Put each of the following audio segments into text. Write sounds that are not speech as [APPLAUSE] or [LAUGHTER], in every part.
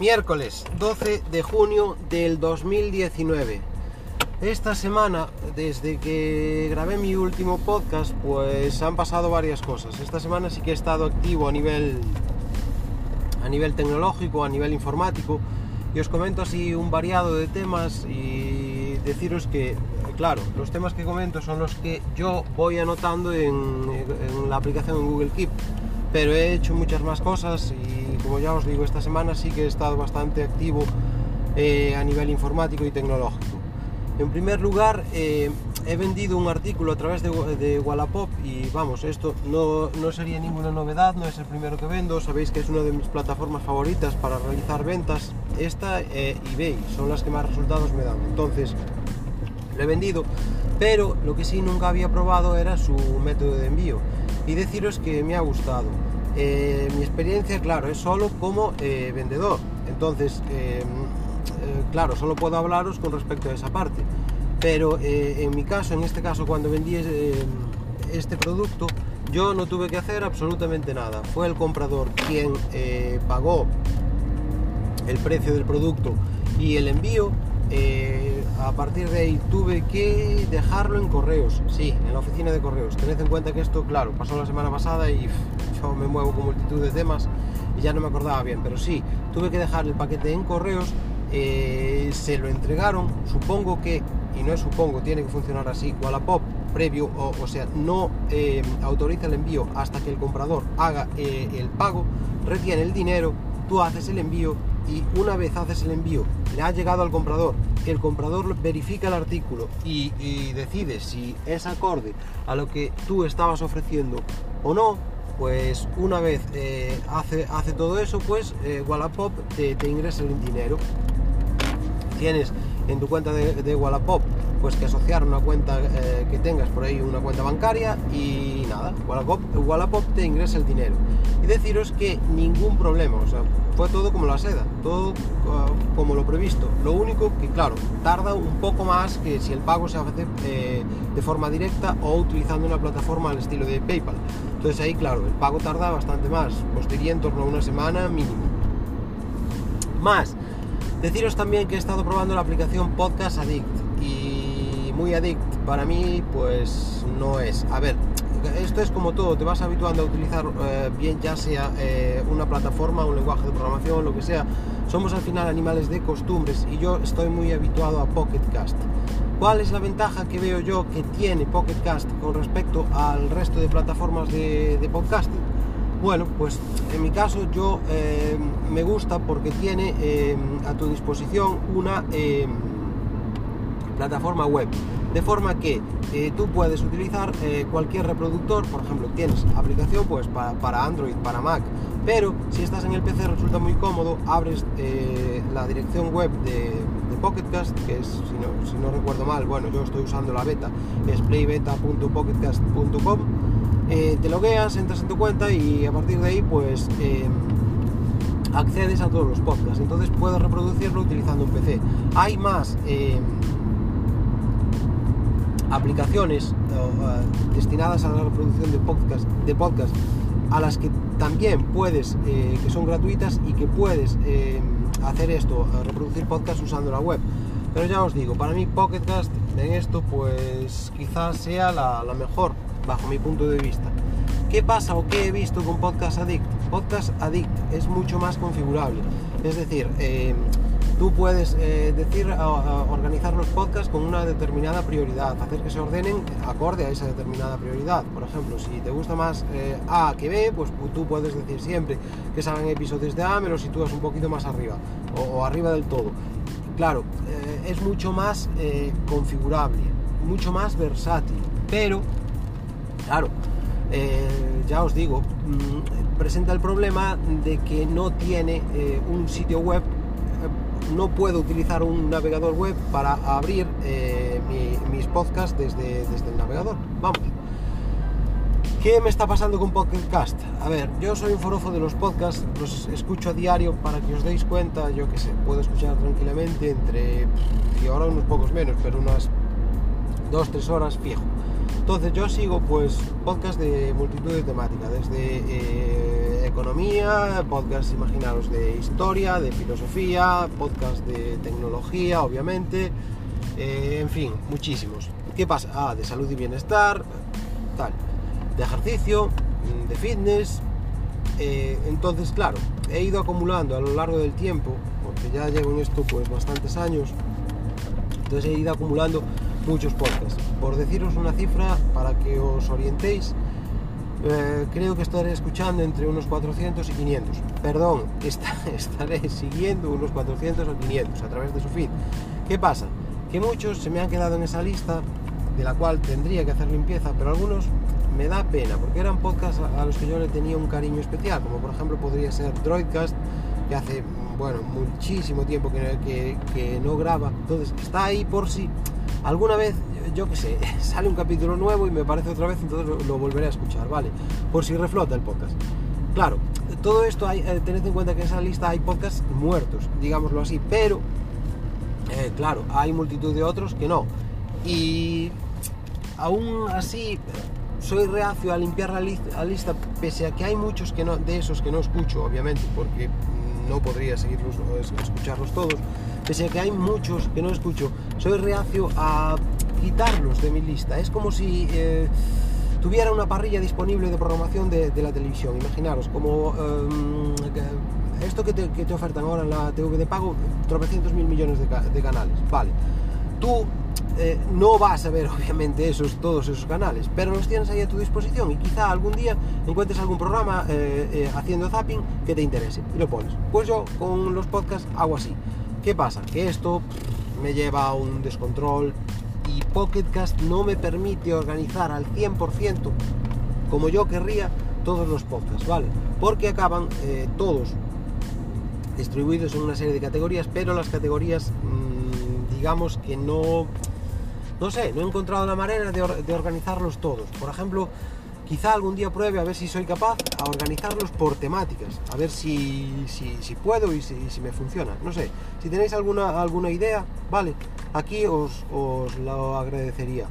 Miércoles 12 de junio del 2019. Esta semana, desde que grabé mi último podcast, pues han pasado varias cosas. Esta semana sí que he estado activo a nivel a nivel tecnológico, a nivel informático, y os comento así un variado de temas y deciros que, claro, los temas que comento son los que yo voy anotando en, en la aplicación en Google Keep, pero he hecho muchas más cosas y como ya os digo, esta semana sí que he estado bastante activo eh, a nivel informático y tecnológico. En primer lugar, eh, he vendido un artículo a través de, Wallapop y vamos, esto no, no, sería ninguna novedad, no es el primero que vendo, sabéis que es una de mis plataformas favoritas para realizar ventas. Esta e eBay son las que más resultados me dan. Entonces, lo he vendido, pero lo que sí nunca había probado era su método de envío y deciros que me ha gustado. Eh, mi experiencia, claro, es solo como eh, vendedor. Entonces, eh, claro, solo puedo hablaros con respecto a esa parte. Pero en mi caso, en este caso, cuando vendí este producto, yo no tuve que hacer absolutamente nada. Fue el comprador quien pagó el precio del producto y el envío. a partir de ahí tuve que dejarlo en correos, sí, en la oficina de correos. Tened en cuenta que esto, claro, pasó la semana pasada y me muevo con multitud de temas y ya no me acordaba bien, pero sí, tuve que dejar el paquete en correos, eh, se lo entregaron, supongo que, y no es supongo, tiene que funcionar así, Wallapop previo, o, sea, no eh, autoriza el envío hasta que el comprador haga eh, el pago, retiene el dinero, tú haces el envío y una vez haces el envío, le ha llegado al comprador, el comprador verifica el artículo y decide si es acorde a lo que tú estabas ofreciendo o no, pues una vez eh, hace, hace todo eso, pues eh, Wallapop te, ingresa el dinero. Tienes en tu cuenta de, Wallapop pues que asociar una cuenta eh, que tengas por ahí, una cuenta bancaria y nada, Wallapop, Wallapop te ingresa el dinero. Y deciros que ningún problema, o sea, fue todo como la seda, todo ah, como lo previsto. Lo único que, claro, tarda un poco más que si el pago se hace de forma directa o utilizando una plataforma al estilo de PayPal. Entonces ahí, claro, el pago tarda bastante más, pues diría en torno a una semana mínimo. Más, deciros también que he estado probando la aplicación Podcast Addict muy addict para mí pues no es. A ver, esto es como todo, te vas habituando a utilizar eh, bien ya sea eh, una plataforma, un lenguaje de programación, lo que sea. Somos al final animales de costumbres y yo estoy muy habituado a Pocket Cast. ¿Cuál es la ventaja que veo yo que tiene Pocket Cast con respecto al resto de plataformas de, podcasting? Bueno, pues en mi caso yo eh, me gusta porque tiene a tu disposición una plataforma web. De forma que tú puedes utilizar cualquier reproductor, por ejemplo, tienes aplicación pues para, Android, para Mac, pero si estás en el PC resulta muy cómodo, abres la dirección web de, Pocketcast, que es, si no, recuerdo mal, bueno, yo estoy usando la beta, es playbeta.pocketcast.com. Eh, te logueas, entras en tu cuenta y a partir de ahí, pues em, accedes a todos los podcasts. Entonces puedes reproducirlo utilizando un PC. Hay más em, aplicaciones uh, destinadas a la reproducción de podcast, de podcast a las que también puedes, eh, que son gratuitas y que puedes em, hacer esto, reproducir podcast usando la web. Pero ya os digo, para mí Pocketcast en esto pues quizás sea la, mejor bajo mi punto de vista. ¿Qué pasa o qué he visto con Podcast Addict? Podcast Addict es mucho más configurable. Es decir, eh, tú puedes eh, decir, organizar los podcasts con una determinada prioridad, hacer que se ordenen acorde a esa determinada prioridad. Por ejemplo, si te gusta más eh, A que B, pues tú puedes decir siempre que salgan episodios de A, me los sitúas un poquito más arriba o, arriba del todo. Claro, eh, es mucho más configurable, mucho más versátil, pero, claro, ya os digo, mm, presenta el problema de que no tiene un sitio web no puedo utilizar un navegador web para abrir eh, mis podcasts desde, desde el navegador. Vamos. ¿Qué me está pasando con Podcast? A ver, yo soy un forofo de los podcasts, los escucho a diario para que os deis cuenta, yo que sé, puedo escuchar tranquilamente entre, y ahora unos pocos menos, pero unas 2-3 horas fijo. Entonces yo sigo pues podcast de multitud de temáticas, desde eh, economía, podcast, imaginaros, de historia, de filosofía, podcast de tecnología, obviamente, eh, en fin, muchísimos. ¿Qué pasa? Ah, de salud y bienestar, tal, de ejercicio, de fitness. Eh, entonces, claro, he ido acumulando a lo largo del tiempo, porque ya llevo en esto pues bastantes años, entonces he ido acumulando muchos podcasts. Por deciros una cifra para que os orientéis, eh, creo que estaré escuchando entre unos 400 y 500. Perdón, [LAUGHS] estaré siguiendo unos 400 o 500 a través de su feed. ¿Qué pasa? Que muchos se me han quedado en esa lista de la cual tendría que hacer limpieza, pero algunos me da pena porque eran podcasts a los que yo le tenía un cariño especial, como por ejemplo podría ser Droidcast, que hace bueno muchísimo tiempo que, que no graba, entonces está ahí por si alguna vez yo qué sé, [LAUGHS] sale un capítulo nuevo y me parece otra vez, entonces lo, volveré a escuchar, ¿vale? Por si reflota el podcast. Claro, todo esto hay, eh, tened en cuenta que en esa lista hay podcasts muertos, digámoslo así, pero, eh, claro, hay multitud de otros que no. Y aún así, soy reacio a limpiar la, lista, pese a que hay muchos que no, de esos que no escucho, obviamente, porque no podría seguirlos, escucharlos todos, pese a que hay muchos que no escucho, soy reacio a quitarlos de mi lista. Es como si eh, tuviera una parrilla disponible de programación de, la televisión. Imaginaros, como em, esto que te, ofertan ahora en la TV de pago, tropecientos mil millones de, canales. Vale, tú eh, no vas a ver [LAUGHS] obviamente esos, todos esos canales, pero los tienes ahí a tu disposición y quizá algún día encuentres algún programa eh, haciendo zapping que te interese y lo pones. Pues yo con los podcasts hago así. ¿Qué pasa? Que esto me lleva a un descontrol y Pocketcast no me permite organizar al 100% como yo querría todos los podcasts, ¿vale? Porque acaban eh, todos distribuidos en una serie de categorías, pero las categorías, mm, digamos que no, no sé, no he encontrado la manera de, organizarlos todos. Por ejemplo, Quizá algún día pruebe a ver si soy capaz a organizarlos por temáticas, a ver si, si, puedo y si, me funciona. No sé, si tenéis alguna, alguna idea, vale, aquí os, lo agradecería.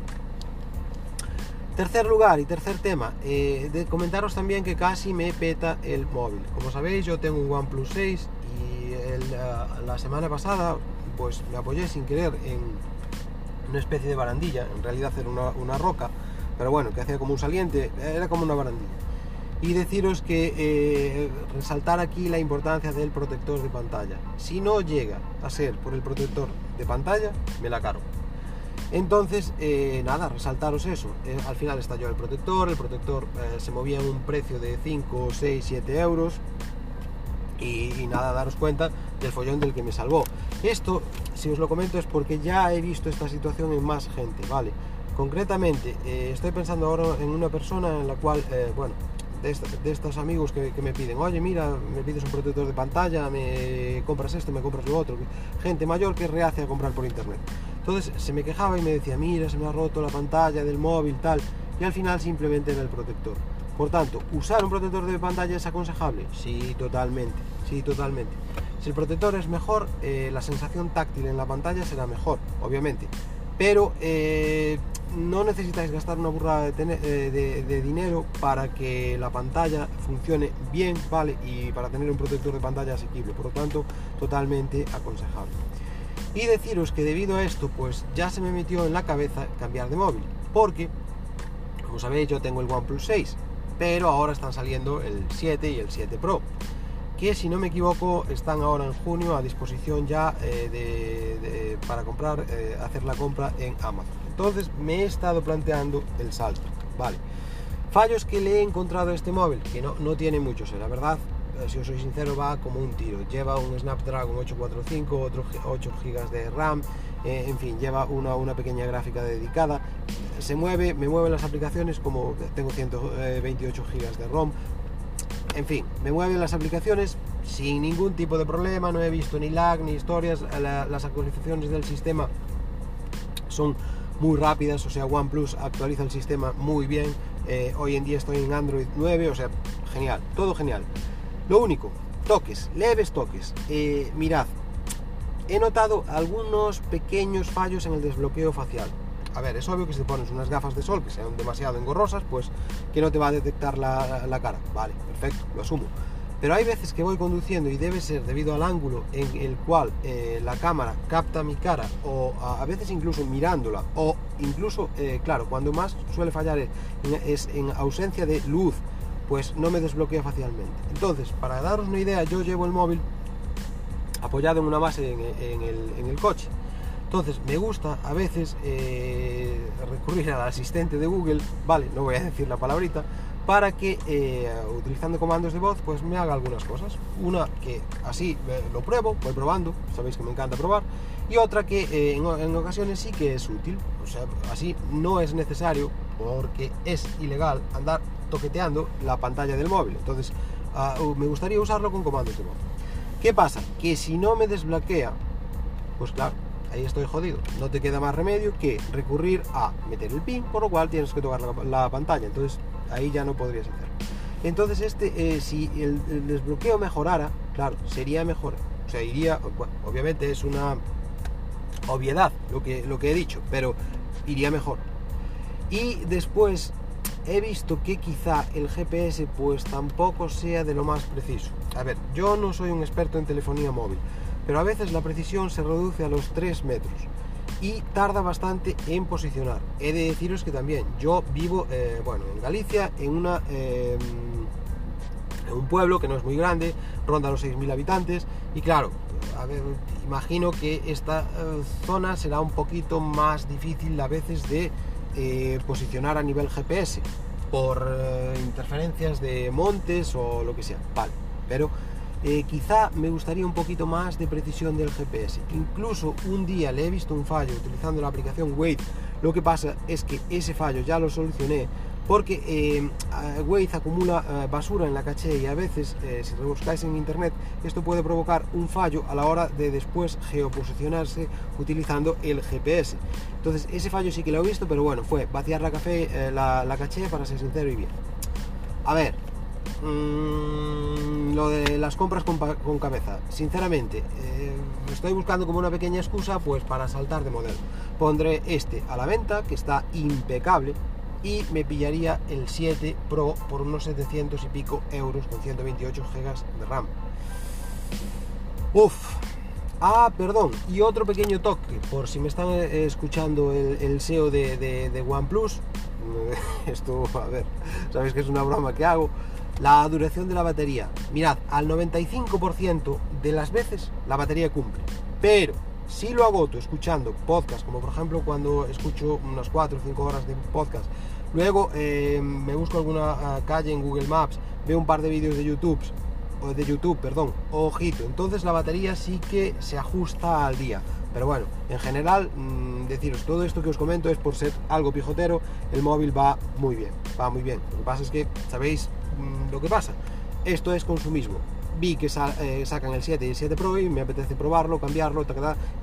Tercer lugar y tercer tema, eh, de comentaros también que casi me peta el móvil. Como sabéis, yo tengo un OnePlus 6 y la semana pasada pues me apoyé sin querer en una especie de barandilla, en realidad era una, una roca pero bueno, que hacía como un saliente, era como una barandilla. Y deciros que eh, resaltar aquí la importancia del protector de pantalla. Si no llega a ser por el protector de pantalla, me la cargo. Entonces, eh, nada, resaltaros eso. Eh, al final estalló el protector, el protector se movía en un precio de 5, 6, 7 euros. Y, nada, daros cuenta del follón del que me salvó. Esto, si os lo comento, es porque ya he visto esta situación en más gente, ¿vale? Concretamente, eh, estoy pensando ahora en una persona en la cual, eh, bueno, de, estos amigos que, me piden, oye, mira, me pides un protector de pantalla, me compras esto, me compras lo otro. Gente mayor que rehace a comprar por internet. Entonces se me quejaba y me decía, mira, se me ha roto la pantalla del móvil, tal. Y al final simplemente era el protector. Por tanto, ¿usar un protector de pantalla es aconsejable? Sí, totalmente. Sí, totalmente. Si el protector es mejor, eh, la sensación táctil en la pantalla será mejor, obviamente. Pero no necesitáis gastar una burrada eh, de, dinero para que la pantalla funcione bien, ¿vale? Y para tener un protector de pantalla asequible, por lo tanto, totalmente aconsejable. Y deciros que debido a esto, pues ya se me metió en la cabeza cambiar de móvil, porque, como sabéis, yo tengo el OnePlus 6, pero ahora están saliendo el 7 y el 7 Pro que si no me equivoco están ahora en junio a disposición ya eh, para comprar, eh, hacer la compra en Amazon. Entonces me he estado planteando el salto. Vale. Fallos que le he encontrado a este móvil, que no, no tiene muchos, la verdad, eh, si os soy sincero, va como un tiro. Lleva un Snapdragon 845, otro 8 GB de RAM, en fin, lleva una, una, pequeña gráfica dedicada. Se mueve, me mueven las aplicaciones como tengo 128 GB de ROM, en fin, me mueven las aplicaciones sin ningún tipo de problema, no he visto ni lag ni historias, las actualizaciones del sistema son muy rápidas, o sea, OnePlus actualiza el sistema muy bien, eh, hoy en día estoy en Android 9, o sea, genial, todo genial. Lo único, toques, leves toques. Eh, mirad, he notado algunos pequeños fallos en el desbloqueo facial a ver, es obvio que si te pones unas gafas de sol que sean demasiado engorrosas, pues que no te va a detectar la, cara. Vale, perfecto, lo asumo. Pero hay veces que voy conduciendo y debe ser debido al ángulo en el cual eh, la cámara capta mi cara o a, veces incluso mirándola o incluso, eh, claro, cuando más suele fallar es en ausencia de luz, pues no me desbloquea fácilmente. Entonces, para daros una idea, yo llevo el móvil apoyado en una base en, el, coche. Entonces, me gusta a veces eh, recurrir al asistente de Google, vale, no voy a decir la palabrita, para que eh, utilizando comandos de voz pues me haga algunas cosas. Una que así lo pruebo, voy probando, sabéis que me encanta probar, y otra que eh, en, ocasiones sí que es útil, o sea, así no es necesario porque es ilegal andar toqueteando la pantalla del móvil. Entonces, ah, me gustaría usarlo con comandos de voz. ¿Qué pasa? Que si no me desbloquea, pues claro, ahí estoy jodido. No te queda más remedio que recurrir a meter el pin, por lo cual tienes que tocar la, pantalla. Entonces ahí ya no podrías hacerlo. Entonces este, eh, si el, desbloqueo mejorara, claro, sería mejor. O sea, iría, obviamente es una obviedad lo que, lo que he dicho, pero iría mejor. Y después he visto que quizá el GPS pues tampoco sea de lo más preciso. A ver, yo no soy un experto en telefonía móvil, pero a veces la precisión se reduce a los 3 metros y tarda bastante en posicionar. He de deciros que también yo vivo, eh, bueno, en Galicia, en una... Em, en un pueblo que no es muy grande, ronda los 6.000 habitantes y claro, imagino que esta eh, zona será un poquito más difícil a veces de eh, posicionar a nivel GPS por interferencias de montes o lo que sea, vale, pero eh, quizá me gustaría un poquito más de precisión del GPS. Incluso un día le he visto un fallo utilizando la aplicación Waze. Lo que pasa es que ese fallo ya lo solucioné porque eh, Waze acumula eh, basura en la caché y a veces, si rebuscáis en internet, esto puede provocar un fallo a la hora de después geoposicionarse utilizando el GPS. Entonces, ese fallo sí que lo he visto, pero bueno, fue vaciar la, café, la caché para ser sincero y bien. A ver, Mm, lo de las compras con, cabeza. Sinceramente, eh, estoy buscando como una pequeña excusa pues para saltar de modelo. Pondré este a la venta, que está impecable, y me pillaría el 7 Pro por unos 700 y pico euros con 128 GB de RAM. Uf. Ah, perdón, y otro pequeño toque, por si me están eh, escuchando el, SEO de, de, de OnePlus, [LAUGHS] esto, a ver, sabéis que es una broma que hago, la duración de la batería. Mirad, al 95% de las veces la batería cumple. Pero si lo agoto escuchando podcast, como por ejemplo cuando escucho unas 4 o 5 horas de podcast, luego eh, me busco alguna ah, calle en Google Maps, veo un par de vídeos de YouTube, o de YouTube, perdón, ojito, entonces la batería sí que se ajusta al día. Pero bueno, en general, mm, deciros, todo esto que os comento es por ser algo pijotero, el móvil va muy bien, va muy bien. Lo que pasa es que, ¿sabéis lo que pasa? Esto es consumismo. Vi que eh, sacan el 7 y el 7 Pro y me apetece probarlo, cambiarlo,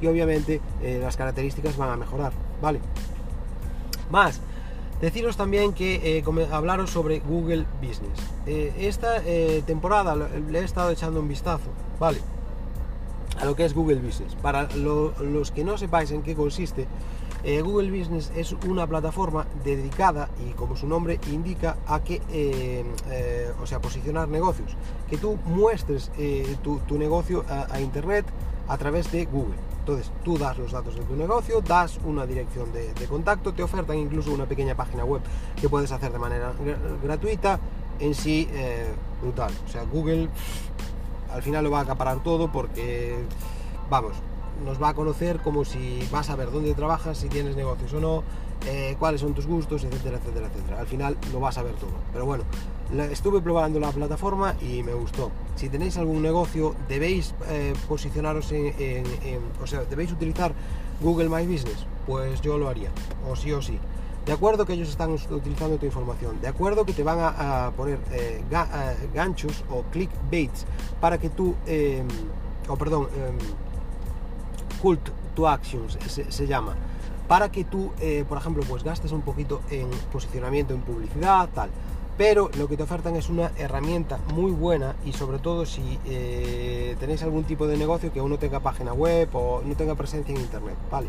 y obviamente eh, las características van a mejorar, ¿vale? Más, deciros también que eh, hablaros sobre Google Business. esta temporada le he estado echando un vistazo, ¿vale? a lo que es Google Business. Para los que no sepáis en qué consiste, eh, Google Business es una plataforma dedicada y como su nombre indica a que, eh, eh, o sea, posicionar negocios, que tú muestres tu, negocio a, Internet a través de Google. Entonces tú das los datos de tu negocio, das una dirección de contacto, te ofertan incluso una pequeña página web que puedes hacer de manera gratuita, en sí brutal. O sea, Google al final lo va a acaparar todo porque, vamos, nos va a conocer como si vas a ver dónde trabajas, si tienes negocios o no, eh, cuáles son tus gustos, etcétera, etcétera, etcétera. Al final lo vas a ver todo. Pero bueno, estuve probando la plataforma y me gustó. Si tenéis algún negocio, debéis eh, posicionaros en, o sea, debéis utilizar Google My Business, pues yo lo haría, o sí o sí. De acuerdo que ellos están utilizando tu información, de acuerdo que te van a, poner eh, ganchos o clickbaits para que tú, em, o perdón, cult to actions se, llama, para que tú, eh, por ejemplo, pues gastes un poquito en posicionamiento en publicidad, tal. Pero lo que te ofertan es una herramienta muy buena y sobre todo si tenéis algún tipo de negocio que aún no tenga página web o no tenga presencia en internet, ¿vale?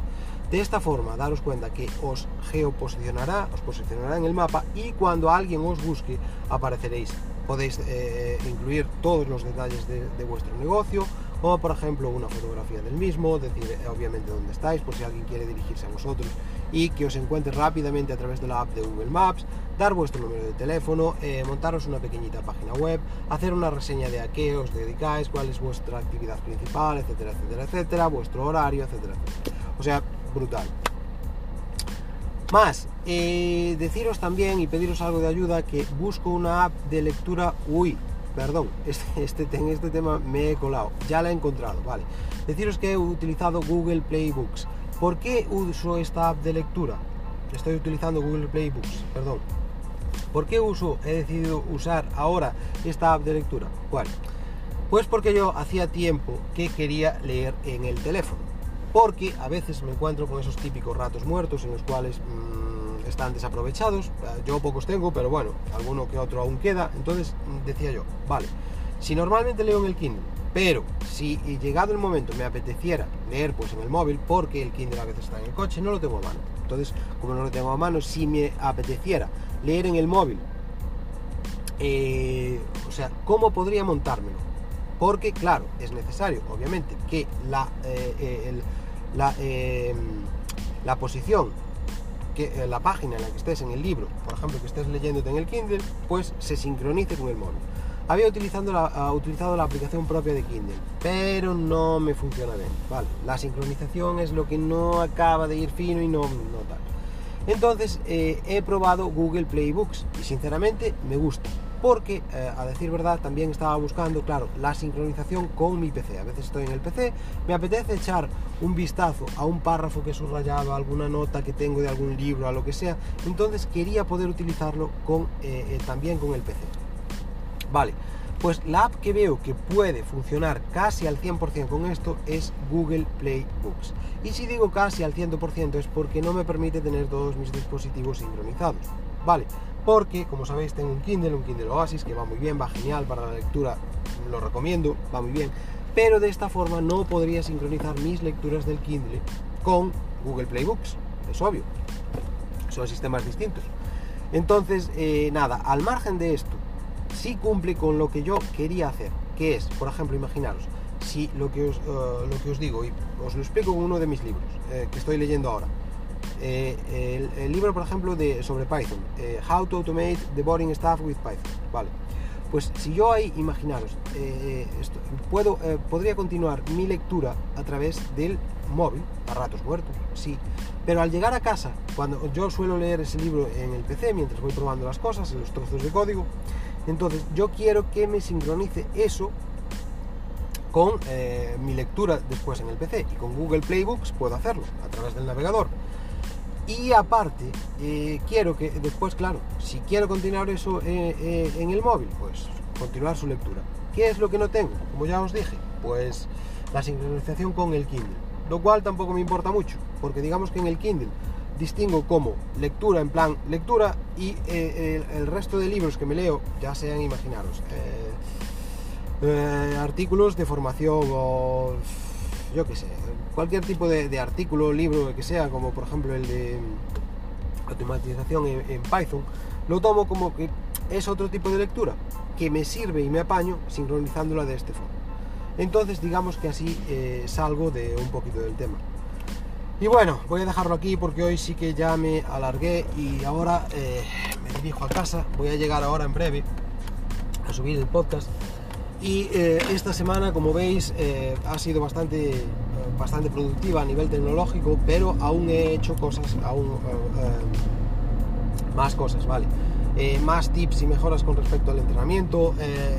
De esta forma, daros cuenta que os geoposicionará, os posicionará en el mapa y cuando alguien os busque apareceréis podéis eh, incluir todos los detalles de, vuestro negocio, como por ejemplo una fotografía del mismo, decir eh, obviamente dónde estáis, por si alguien quiere dirigirse a vosotros y que os encuentre rápidamente a través de la app de Google Maps, dar vuestro número de teléfono, eh, montaros una pequeñita página web, hacer una reseña de a qué os dedicáis, cuál es vuestra actividad principal, etcétera, etcétera, etcétera, vuestro horario, etcétera, etcétera. O sea, brutal. Más, eh, deciros también y pediros algo de ayuda que busco una app de lectura. Uy, perdón, [LAUGHS] este, este, en este tema me he colado, ya la he encontrado, vale. Deciros que he utilizado Google Playbooks. ¿Por qué uso esta app de lectura? Estoy utilizando Google Playbooks, perdón. ¿Por qué uso, he decidido usar ahora esta app de lectura? ¿Cuál? Pues porque yo hacía tiempo que quería leer en el teléfono porque a veces me encuentro con esos típicos ratos muertos en los cuales mm, están desaprovechados. Yo pocos tengo, pero bueno, alguno que otro aún queda. Entonces mm, decía yo, vale, si normalmente leo en el Kindle, pero si llegado el momento me apeteciera leer pues en el móvil, porque el Kindle a veces está en el coche, no lo tengo a mano. Entonces, como no lo tengo a mano, si me apeteciera leer en el móvil, eh, o sea, ¿cómo podría montármelo? Porque, claro, es necesario, obviamente, que la, eh, eh, la, la posición, que eh, la página en la que estés en el libro, por ejemplo, que estés leyéndote en el Kindle, pues se sincronice con el móvil. Había utilizando utilizado la aplicación propia de Kindle, pero no me funciona bien. Vale, la sincronización es lo que no acaba de ir fino y no, no tal. Entonces eh, he probado Google Playbooks y sinceramente me gusta porque, eh, a decir verdad, también estaba buscando, claro, la sincronización con mi PC. A veces estoy en el PC, me apetece echar un vistazo a un párrafo que he subrayado, a alguna nota que tengo de algún libro, a lo que sea, entonces quería poder utilizarlo eh, eh, también con el PC. Vale, pues la app que veo que puede funcionar casi al 100% con esto es Google Play Books. Y si digo casi al 100% es porque no me permite tener todos mis dispositivos sincronizados. Vale, porque como sabéis tengo un Kindle, un Kindle Oasis que va muy bien, va genial para la lectura, lo recomiendo, va muy bien, pero de esta forma no podría sincronizar mis lecturas del Kindle con Google Playbooks, es obvio, son sistemas distintos. Entonces, eh, nada, al margen de esto, sí cumple con lo que yo quería hacer, que es, por ejemplo, imaginaros, si lo que os, eh, lo que os digo, y os lo explico en uno de mis libros eh, que estoy leyendo ahora, eh, el, libro, por ejemplo, de, sobre Python, eh, How to Automate the Boring Stuff with Python, ¿vale? Pues si yo ahí, imaginaros, eh, puedo, podría continuar mi lectura a través del móvil, a ratos muertos, sí, pero al llegar a casa, cuando yo suelo leer ese libro en el PC mientras voy probando las cosas, en los trozos de código, entonces yo quiero que me sincronice eso con mi lectura después en el PC y con Google Playbooks puedo hacerlo a través del navegador. Y aparte, eh, quiero que después, claro, si quiero continuar eso eh, eh, en el móvil, pues continuar su lectura. ¿Qué es lo que no tengo? Como ya os dije, pues la sincronización con el Kindle. Lo cual tampoco me importa mucho, porque digamos que en el Kindle distingo como lectura en plan lectura y el, resto de libros que me leo, ya sean, imaginaros, artículos de formación yo qué sé, cualquier tipo de, artículo, libro, que sea, como por ejemplo el de automatización en, Python, lo tomo como que es otro tipo de lectura que me sirve y me apaño sincronizándola de este fondo. Entonces digamos que así eh, salgo de un poquito del tema. Y bueno, voy a dejarlo aquí porque hoy sí que ya me alargué y ahora eh, me dirijo a casa. Voy a llegar ahora en breve a subir el podcast y eh, esta semana, como veis, eh, ha sido bastante, eh, bastante productiva a nivel tecnológico, pero aún he hecho cosas, aún más cosas, ¿vale? más tips y mejoras con respecto al entrenamiento.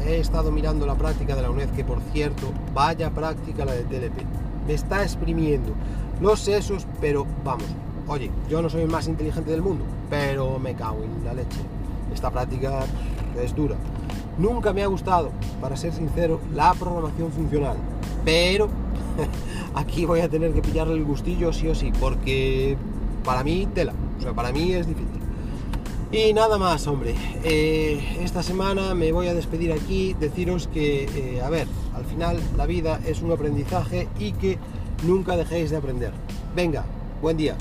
he estado mirando la práctica de la UNED, que por cierto, vaya práctica la de TLP. Me está exprimiendo los sesos, pero vamos, oye, yo no soy el más inteligente del mundo, pero me cago en la leche. Esta práctica es dura. Nunca me ha gustado, para ser sincero, la programación funcional. Pero [LAUGHS] aquí voy a tener que pillarle el gustillo sí o sí, porque para mí tela, o sea, para mí es difícil. Y nada más, hombre. Eh, esta semana me voy a despedir aquí, deciros que, eh, a ver, al final la vida es un aprendizaje y que nunca dejéis de aprender. Venga, buen día.